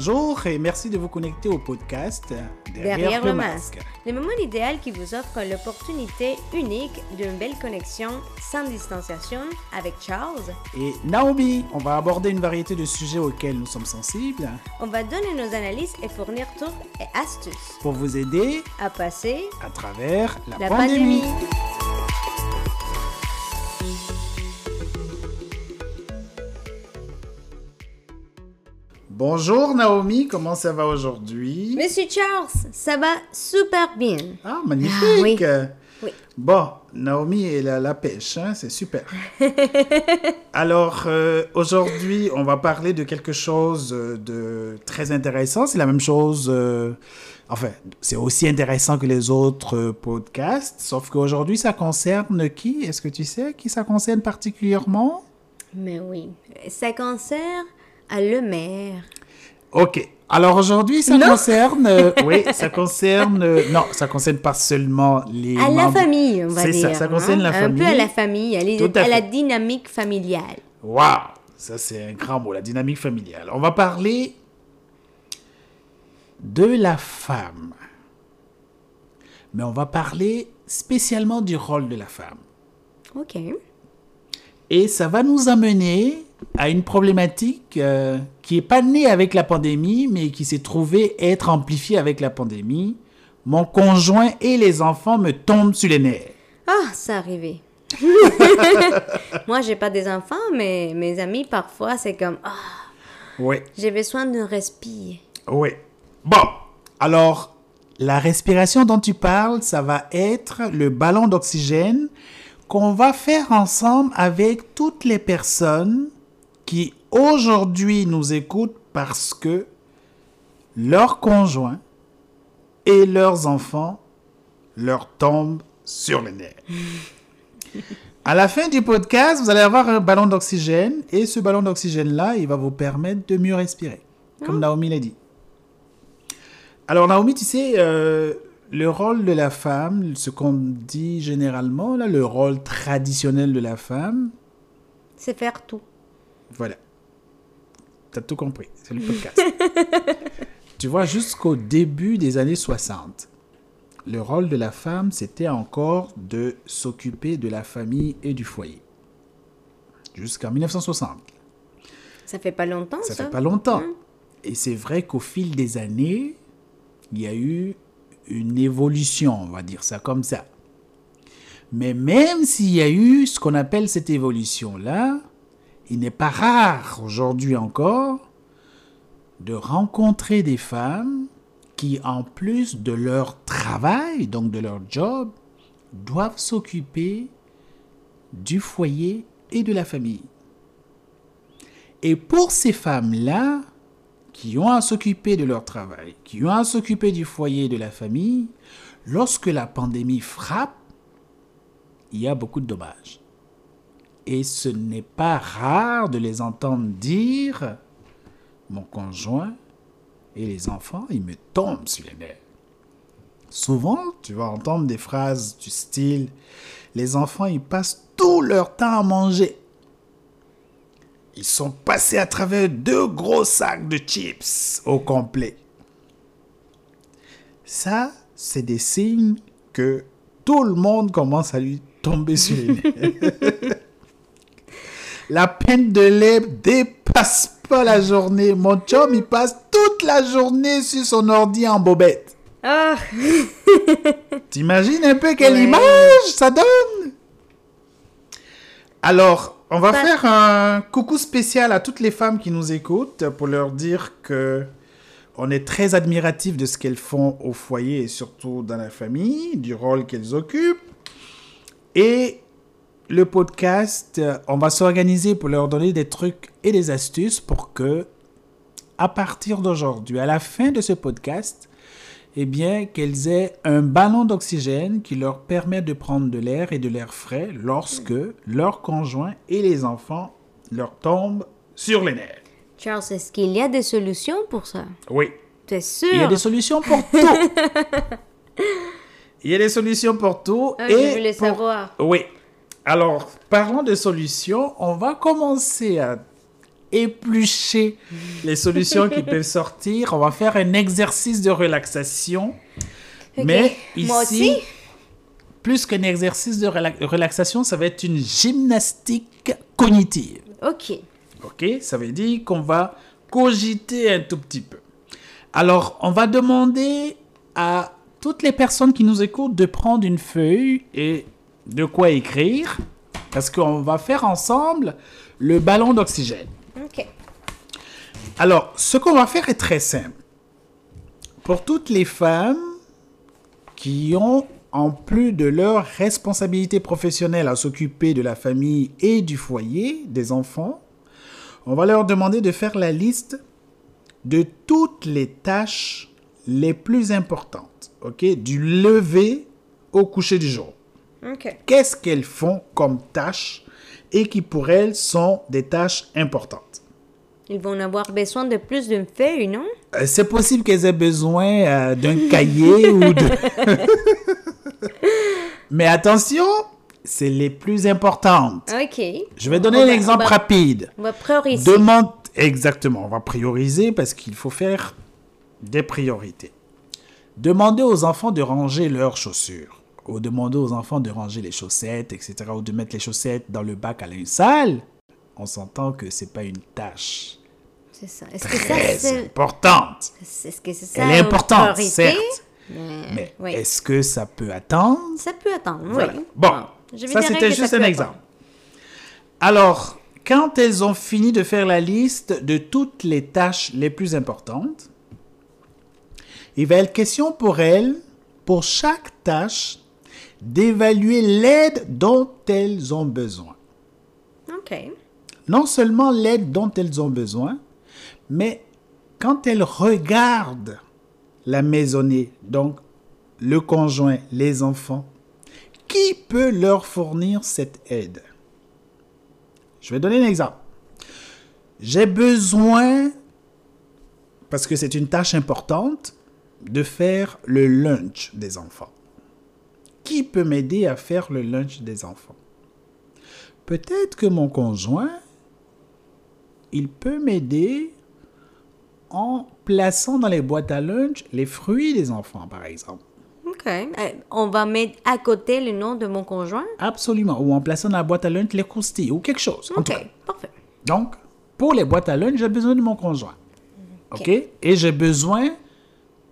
Bonjour et merci de vous connecter au podcast Derrière, Derrière le le masque. masque. Le moment idéal qui vous offre l'opportunité unique d'une belle connexion sans distanciation avec Charles. Et Naomi, on va aborder une variété de sujets auxquels nous sommes sensibles On va donner nos analyses et fournir trucs et astuces pour vous aider à passer à travers la, la pandémie. pandémie. Bonjour Naomi, comment ça va aujourd'hui? Monsieur Charles, ça va super bien. Ah, magnifique Ah, oui. Oui. Bon, Naomi est à la pêche, hein, c'est super. Alors, euh, aujourd'hui, on va parler de quelque chose euh, de très intéressant. C'est la même chose, euh, enfin, c'est aussi intéressant que les autres podcasts, sauf qu'aujourd'hui, ça concerne qui? Est-ce que tu sais qui ça concerne particulièrement? Mais oui, ça concerne à le maire. Ok. Alors aujourd'hui, ça Non. concerne, euh, oui, ça concerne, euh, non, ça concerne pas seulement les À la famille, on va C'est dire. ça, ça concerne la Un famille. peu à la famille, à, les- à à la dynamique familiale. Waouh, ça c'est un grand mot, la dynamique familiale. On va parler de la femme. Mais on va parler spécialement du rôle de la femme. Ok. Et ça va nous amener à une problématique euh, qui n'est pas née avec la pandémie, mais qui s'est trouvée être amplifiée avec la pandémie. Mon conjoint et les enfants me tombent sur les nerfs. Ah, ça arrivait. Moi, j'ai pas des enfants, mais mes amis, parfois, c'est comme, ah, Oui. j'ai besoin de respire. Oui. Bon, alors, la respiration dont tu parles, ça va être le ballon d'oxygène qu'on va faire ensemble avec toutes les personnes qui aujourd'hui nous écoutent parce que leurs conjoints et leurs enfants leur tombent sur les nerfs. À la fin du podcast, vous allez avoir un ballon d'oxygène et ce ballon d'oxygène-là, il va vous permettre de mieux respirer, comme Naomi l'a dit. Alors Naomi, tu sais, euh, le rôle de la femme, ce qu'on dit généralement, là, le rôle traditionnel de la femme, C'est faire tout. voilà. T'as tout compris, c'est le podcast. tu vois, jusqu'au début des années 60, le rôle de la femme, c'était encore de s'occuper de la famille et du foyer. Jusqu'en 1960. Ça fait pas longtemps, ça. Ça fait pas longtemps. Hein? Et c'est vrai qu'au fil des années, il y a eu une évolution, on va dire ça comme ça. Mais même s'il y a eu ce qu'on appelle cette évolution-là, il n'est pas rare aujourd'hui encore de rencontrer des femmes qui, en plus de leur travail, donc de leur job, doivent s'occuper du foyer et de la famille. Et pour ces femmes-là, qui ont à s'occuper de leur travail, qui ont à s'occuper du foyer et de la famille, lorsque la pandémie frappe, il y a beaucoup de dommages. Et ce n'est pas rare de les entendre dire, mon conjoint et les enfants, ils me tombent sur les nerfs. Souvent, tu vas entendre des phrases du style, les enfants, ils passent tout leur temps à manger. Ils sont passés à travers deux gros sacs de chips au complet. Ça, c'est des signes que tout le monde commence à lui tomber sur les nerfs. la peine de lait dépasse pas la journée. Mon chum, il passe toute la journée sur son ordi en bobette. Ah, T'imagines un peu quelle Ouais. image ça donne? Alors, on va faire un coucou spécial à toutes les femmes qui nous écoutent pour leur dire que on est très admiratif de ce qu'elles font au foyer et surtout dans la famille, du rôle qu'elles occupent. Et le podcast, on va s'organiser pour leur donner des trucs et des astuces pour que, à partir d'aujourd'hui, à la fin de ce podcast, eh bien, qu'elles aient un ballon d'oxygène qui leur permet de prendre de l'air et de l'air frais lorsque leurs conjoints et les enfants leur tombent sur les nerfs. Charles, est-ce qu'il y a des solutions pour ça? Oui. T'es sûr? Il y a des solutions pour tout. Il y a des solutions pour tout. Ah, et je voulais pour- savoir. Oui. Alors, parlons de solutions. On va commencer à éplucher les solutions qui peuvent sortir. On va faire un exercice de relaxation. Mais Moi ici, aussi? plus qu'un exercice de rela- relaxation, ça va être une gymnastique cognitive. Ok. Ok, ça veut dire qu'on va cogiter un tout petit peu. Alors, on va demander à toutes les personnes qui nous écoutent de prendre une feuille et de quoi écrire, parce qu'on va faire ensemble le ballon d'oxygène. Ok. Alors, ce qu'on va faire est très simple. Pour toutes les femmes qui ont, en plus de leur responsabilité professionnelle à s'occuper de la famille et du foyer, des enfants, on va leur demander de faire la liste de toutes les tâches les plus importantes, ok, du lever au coucher du jour. Ok. Qu'est-ce qu'elles font comme tâches et qui pour elles sont des tâches importantes. Ils vont avoir besoin de plus d'une feuille, non? Euh, C'est possible qu'elles aient besoin euh, d'un cahier ou de... Mais attention, c'est les plus importantes. Ok. Je vais donner On un exemple va- rapide. On va prioriser. Demande exactement, on va prioriser parce qu'il faut faire des priorités. Demandez aux enfants de ranger leurs chaussures ou demander aux enfants de ranger les chaussettes, etc. ou de mettre les chaussettes dans le bac à linge sale. On s'entend que c'est pas une tâche C'est ça. Est-ce que ça, c'est... importante. Est-ce que c'est ça Elle est importante, priorité? certes. Mais, Mais oui. est-ce que ça peut attendre? Ça peut attendre, Voilà. oui. Bon, je ça c'était juste ça un exemple. attendre. Alors, quand elles ont fini de faire la liste de toutes les tâches les plus importantes, il va être question pour elles, pour chaque tâche, d'évaluer l'aide dont elles ont besoin. Ok. Non seulement l'aide dont elles ont besoin, mais quand elles regardent la maisonnée, donc le conjoint, les enfants, qui peut leur fournir cette aide? Je vais donner un exemple. J'ai besoin, parce que c'est une tâche importante, de faire le lunch des enfants. Qui peut m'aider à faire le lunch des enfants Peut-être que mon conjoint, il peut m'aider en plaçant dans les boîtes à lunch les fruits des enfants, par exemple. Ok. Euh, on va mettre à côté le nom de mon conjoint? Absolument. Ou en plaçant dans la boîte à lunch les croustilles ou quelque chose. Ok. Parfait. Donc, pour les boîtes à lunch, j'ai besoin de mon conjoint. OK? Et j'ai besoin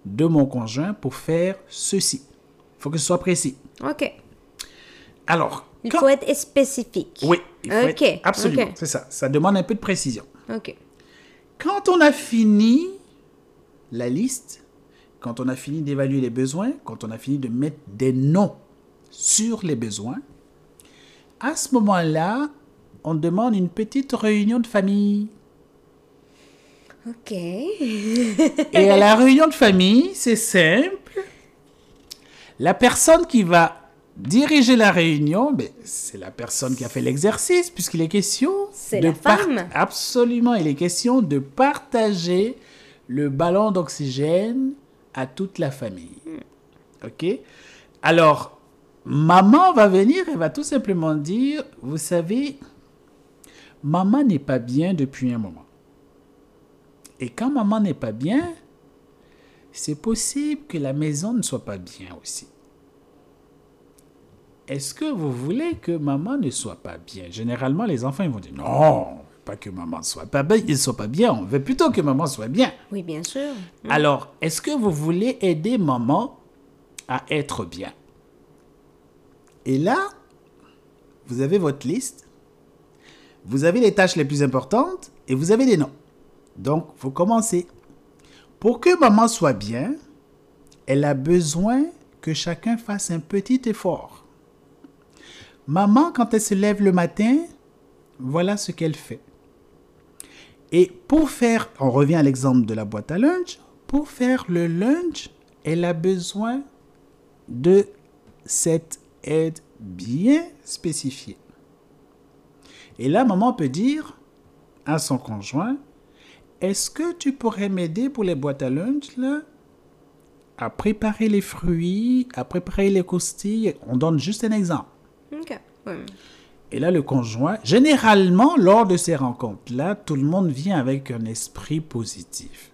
de mon conjoint pour faire ceci. Il faut que ce soit précis. Ok. Alors, Il quand- faut être spécifique. Oui, il faut Ok, être- absolument. C'est ça. Ça demande un peu de précision. Ok. Quand on a fini la liste, quand on a fini d'évaluer les besoins, quand on a fini de mettre des noms sur les besoins, à ce moment-là, on demande une petite réunion de famille. Ok. Et à la réunion de famille, c'est simple. La personne qui va diriger la réunion, ben, c'est la personne qui a fait l'exercice, puisqu'il est question C'est de la femme. Absolument, il est question de partager le ballon d'oxygène à toute la famille. OK Alors, maman va venir et va tout simplement dire, vous savez, maman n'est pas bien depuis un moment. Et quand maman n'est pas bien, c'est possible que la maison ne soit pas bien aussi. Est-ce que vous voulez que maman ne soit pas bien? Généralement, les enfants ils vont dire non, pas que maman soit pas bien, ne soit pas bien. On veut plutôt que maman soit bien. Oui, bien sûr. Alors, est-ce que vous voulez aider maman à être bien? Et là, vous avez votre liste, vous avez les tâches les plus importantes et vous avez des noms. Donc, vous commencez. Pour que maman soit bien, elle a besoin que chacun fasse un petit effort. Maman, quand elle se lève le matin, voilà ce qu'elle fait. Et pour faire, on revient à l'exemple de la boîte à lunch, pour faire le lunch, elle a besoin de cette aide bien spécifiée. Et là, maman peut dire à son conjoint, est-ce que tu pourrais m'aider pour les boîtes à lunch, là? À préparer les fruits, à préparer les croustilles. On donne juste un exemple. Ok. Oui. Et là, le conjoint, généralement, lors de ces rencontres-là, tout le monde vient avec un esprit positif.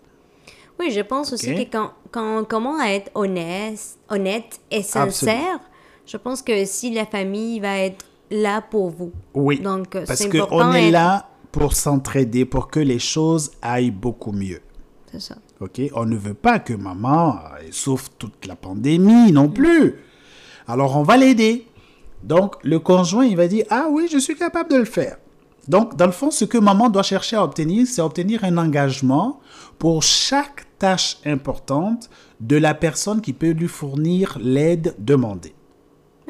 Oui, je pense aussi que quand, quand on commence à être honnête, honnête et sincère, je pense que si la famille va être là pour vous. Oui, Donc, euh, parce c'est qu'on est là pour s'entraider, pour que les choses aillent beaucoup mieux. C'est ça. Ok, on ne veut pas que maman euh, souffre toute la pandémie non plus. Alors on va l'aider. Donc le conjoint il va dire ah oui je suis capable de le faire. Donc dans le fond ce que maman doit chercher à obtenir c'est obtenir un engagement pour chaque tâche importante de la personne qui peut lui fournir l'aide demandée.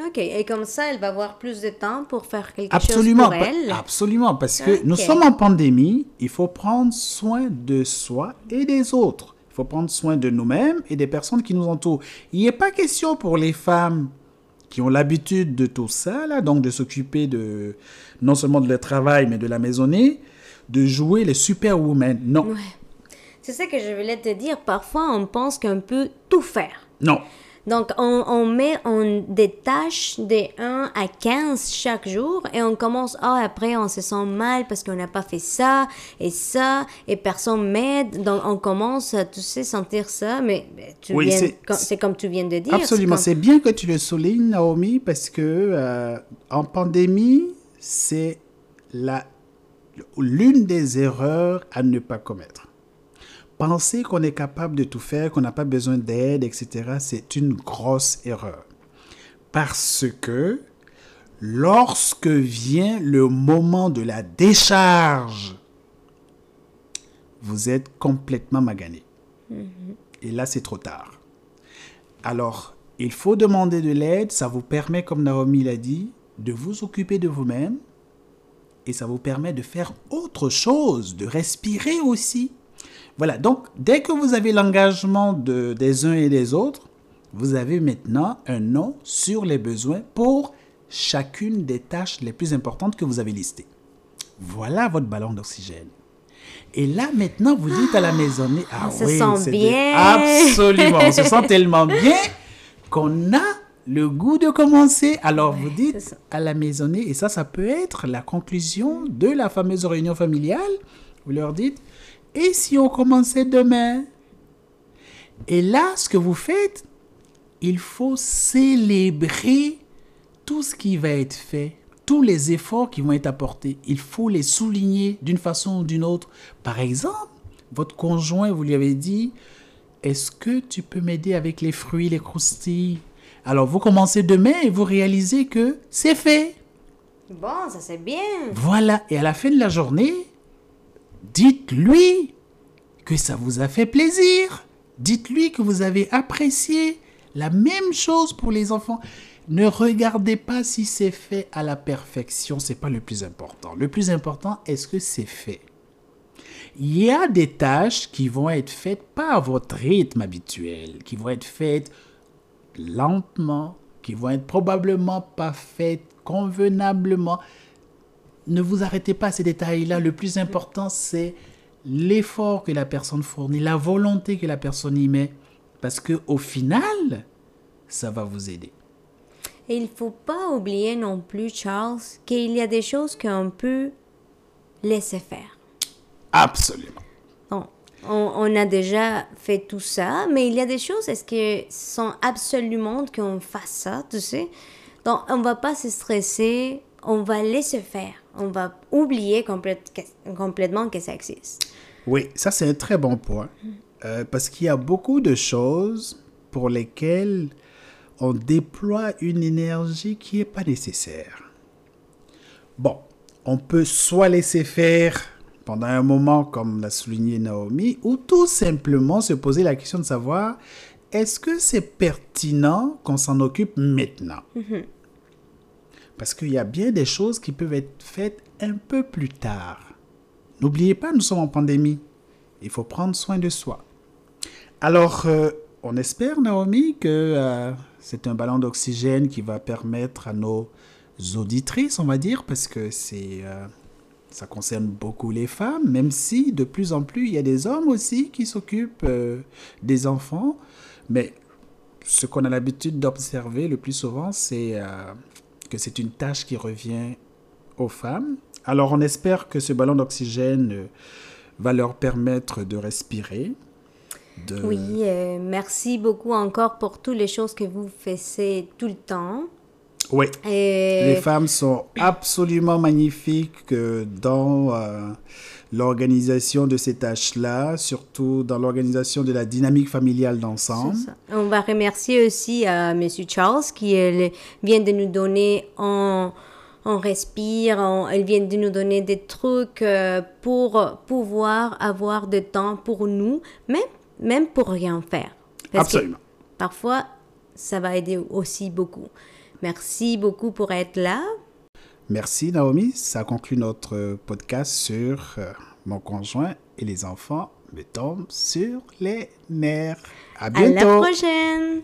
OK. Et comme ça, elle va avoir plus de temps pour faire quelque Absolument, chose pour elle. absolument, parce que nous sommes en pandémie, il faut prendre soin de soi et des autres. Il faut prendre soin de nous-mêmes et des personnes qui nous entourent. Il n'est pas question pour les femmes qui ont l'habitude de tout ça, là, donc de s'occuper de non seulement de leur travail, mais de la maisonnée, de jouer les superwomen. Non, C'est ça que je voulais te dire. Parfois, on pense qu'on peut tout faire. non. Donc, on, on met en des tâches de 1 à 15 chaque jour et on commence, ah, après, on se sent mal parce qu'on n'a pas fait ça et ça et personne m'aide. Donc, on commence à, tu sais, sentir ça, mais tu Oui, c'est- com- c'est comme tu viens de dire. Absolument, c'est bien que tu le soulignes, Naomi, parce que euh, en pandémie, c'est la l'une des erreurs à ne pas commettre. Penser qu'on est capable de tout faire, qu'on n'a pas besoin d'aide, etc., c'est une grosse erreur. Parce que lorsque vient le moment de la décharge, vous êtes complètement magané. Et là, c'est trop tard. Alors, il faut demander de l'aide. Ça vous permet, comme Naomi l'a dit, de vous occuper de vous-même. Et ça vous permet de faire autre chose, de respirer aussi. Voilà, donc dès que vous avez l'engagement de, des uns et des autres, vous avez maintenant un nom sur les besoins pour chacune des tâches les plus importantes que vous avez listées. Voilà votre ballon d'oxygène. Et là, maintenant, vous dites à la maisonnée, ah On se sent bien. Absolument, on se sent tellement bien qu'on a le goût de commencer. Alors, vous dites à la maisonnée, et ça, ça peut être la conclusion de la fameuse réunion familiale. Vous leur dites, et si on commençait demain? Et là, ce que vous faites, il faut célébrer tout ce qui va être fait, tous les efforts qui vont être apportés. Il faut les souligner d'une façon ou d'une autre. Par exemple, votre conjoint, vous lui avez dit, est-ce que tu peux m'aider avec les fruits, les croustilles? Alors, vous commencez demain et vous réalisez que c'est fait. Bon, ça c'est bien. Voilà, et à la fin de la journée, dites-lui que ça vous a fait plaisir. Dites-lui que vous avez apprécié la même chose pour les enfants. Ne regardez pas si c'est fait à la perfection, c'est pas le plus important. Le plus important, est-ce que c'est fait? Il y a des tâches qui vont être faites pas à votre rythme habituel, qui vont être faites lentement, qui vont être probablement pas faites convenablement ne vous arrêtez pas à ces détails-là. Le plus important, c'est l'effort que la personne fournit, la volonté que la personne y met. Parce que au final, ça va vous aider. Et il faut pas oublier non plus, Charles, qu'il y a des choses qu'on peut laisser faire. Absolument. Bon, on, on a déjà fait tout ça, mais il y a des choses, est-ce que sont absolument qu'on fasse ça, tu sais? Donc, on va pas se stresser, on va laisser faire. On va oublier complète- complètement que ça existe. Oui, ça c'est un très bon point. Euh, parce qu'il y a beaucoup de choses pour lesquelles on déploie une énergie qui n'est pas nécessaire. Bon, on peut soit laisser faire pendant un moment, comme l'a souligné Naomi, ou tout simplement se poser la question de savoir est-ce que c'est pertinent qu'on s'en occupe maintenant? Parce qu'il y a bien des choses qui peuvent être faites un peu plus tard. N'oubliez pas, nous sommes en pandémie. Il faut prendre soin de soi. Alors, euh, on espère, Naomi, que euh, c'est un ballon d'oxygène qui va permettre à nos auditrices, on va dire, parce que c'est, euh, ça concerne beaucoup les femmes, même si de plus en plus, il y a des hommes aussi qui s'occupent des enfants. Mais ce qu'on a l'habitude d'observer le plus souvent, c'est que c'est une tâche qui revient aux femmes. Alors on espère que ce ballon d'oxygène euh, va leur permettre de respirer. Oui, euh, merci beaucoup encore pour toutes les choses que vous faites tout le temps. Oui. Et Les femmes sont absolument magnifiques euh, dans euh, l'organisation de ces tâches-là, surtout dans l'organisation de la dynamique familiale d'ensemble. On va remercier aussi à M. Charles qui euh, vient de nous donner en on respire, on, elle vient de nous donner des trucs euh, pour pouvoir avoir de temps pour nous, même, même pour rien faire. Parce que Absolument. parfois, ça va aider aussi beaucoup. Merci beaucoup pour être là. Merci Naomi, ça conclut notre podcast sur euh, mon conjoint et les enfants me tombent sur les nerfs. À À bientôt. la prochaine!